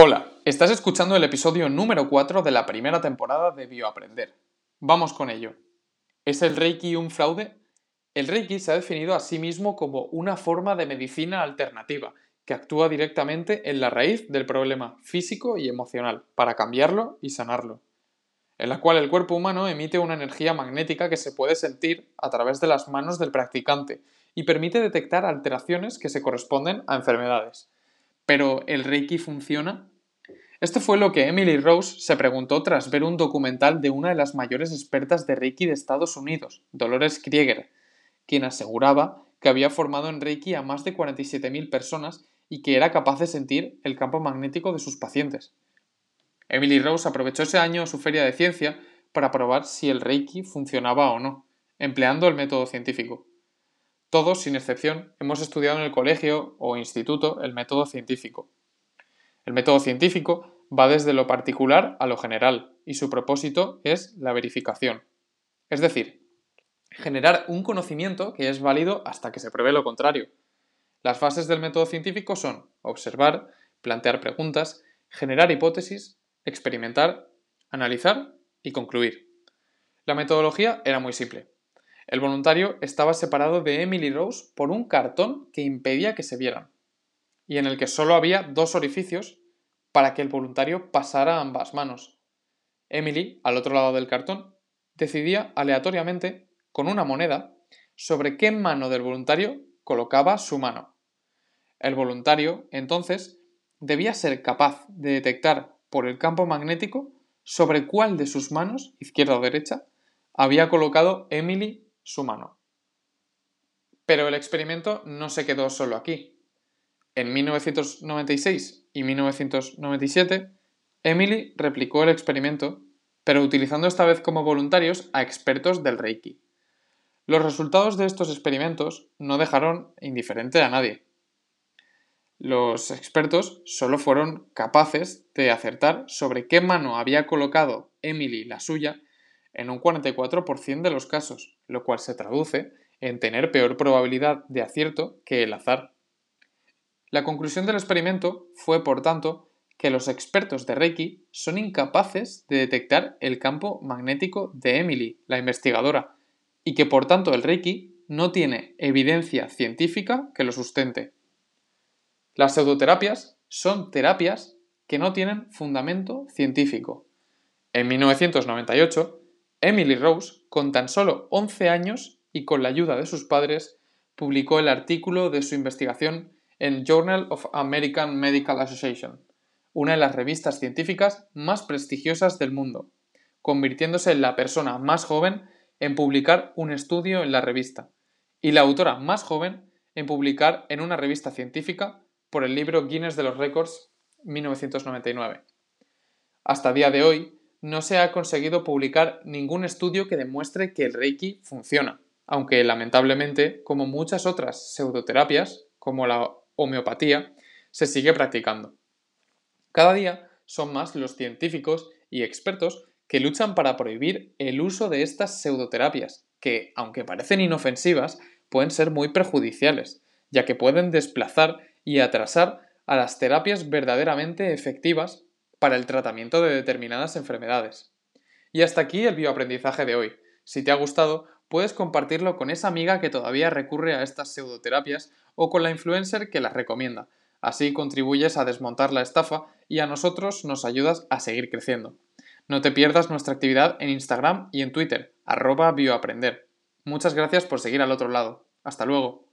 Hola, estás escuchando el episodio número 4 de la primera temporada de Bioaprender. Vamos con ello. ¿Es el Reiki un fraude? El Reiki se ha definido a sí mismo como una forma de medicina alternativa que actúa directamente en la raíz del problema físico y emocional para cambiarlo y sanarlo, en la cual el cuerpo humano emite una energía magnética que se puede sentir a través de las manos del practicante y permite detectar alteraciones que se corresponden a enfermedades. ¿Pero el Reiki funciona? Esto fue lo que Emily Rose se preguntó tras ver un documental de una de las mayores expertas de Reiki de Estados Unidos, Dolores Krieger, quien aseguraba que había formado en Reiki a más de 47.000 personas y que era capaz de sentir el campo magnético de sus pacientes. Emily Rose aprovechó ese año su feria de ciencia para probar si el Reiki funcionaba o no, empleando el método científico. Todos, sin excepción, hemos estudiado en el colegio o instituto el método científico. El método científico va desde lo particular a lo general y su propósito es la verificación. Es decir, generar un conocimiento que es válido hasta que se pruebe lo contrario. Las fases del método científico son observar, plantear preguntas, generar hipótesis, experimentar, analizar y concluir. La metodología era muy simple. El voluntario estaba separado de Emily Rose por un cartón que impedía que se vieran, y en el que solo había dos orificios para que el voluntario pasara ambas manos. Emily, al otro lado del cartón, decidía aleatoriamente, con una moneda, sobre qué mano del voluntario colocaba su mano. El voluntario, entonces, debía ser capaz de detectar por el campo magnético sobre cuál de sus manos, izquierda o derecha, había colocado Emily su mano. Pero el experimento no se quedó solo aquí. En 1996 y 1997, Emily replicó el experimento, pero utilizando esta vez como voluntarios a expertos del Reiki. Los resultados de estos experimentos no dejaron indiferente a nadie. Los expertos solo fueron capaces de acertar sobre qué mano había colocado Emily la suya en un 44% de los casos, lo cual se traduce en tener peor probabilidad de acierto que el azar. La conclusión del experimento fue, por tanto, que los expertos de Reiki son incapaces de detectar el campo magnético de Emily, la investigadora, y que por tanto el Reiki no tiene evidencia científica que lo sustente. Las pseudoterapias son terapias que no tienen fundamento científico. En 1998, Emily Rose, con tan solo 11 años y con la ayuda de sus padres, publicó el artículo de su investigación en Journal of American Medical Association, una de las revistas científicas más prestigiosas del mundo, convirtiéndose en la persona más joven en publicar un estudio en la revista y la autora más joven en publicar en una revista científica por el libro Guinness de los Records 1999. Hasta día de hoy, no se ha conseguido publicar ningún estudio que demuestre que el Reiki funciona, aunque lamentablemente, como muchas otras pseudoterapias, como la homeopatía, se sigue practicando. Cada día son más los científicos y expertos que luchan para prohibir el uso de estas pseudoterapias, que, aunque parecen inofensivas, pueden ser muy perjudiciales, ya que pueden desplazar y atrasar a las terapias verdaderamente efectivas para el tratamiento de determinadas enfermedades. Y hasta aquí el bioaprendizaje de hoy. Si te ha gustado, puedes compartirlo con esa amiga que todavía recurre a estas pseudoterapias o con la influencer que las recomienda. Así contribuyes a desmontar la estafa y a nosotros nos ayudas a seguir creciendo. No te pierdas nuestra actividad en Instagram y en Twitter, arroba bioaprender. Muchas gracias por seguir al otro lado. Hasta luego.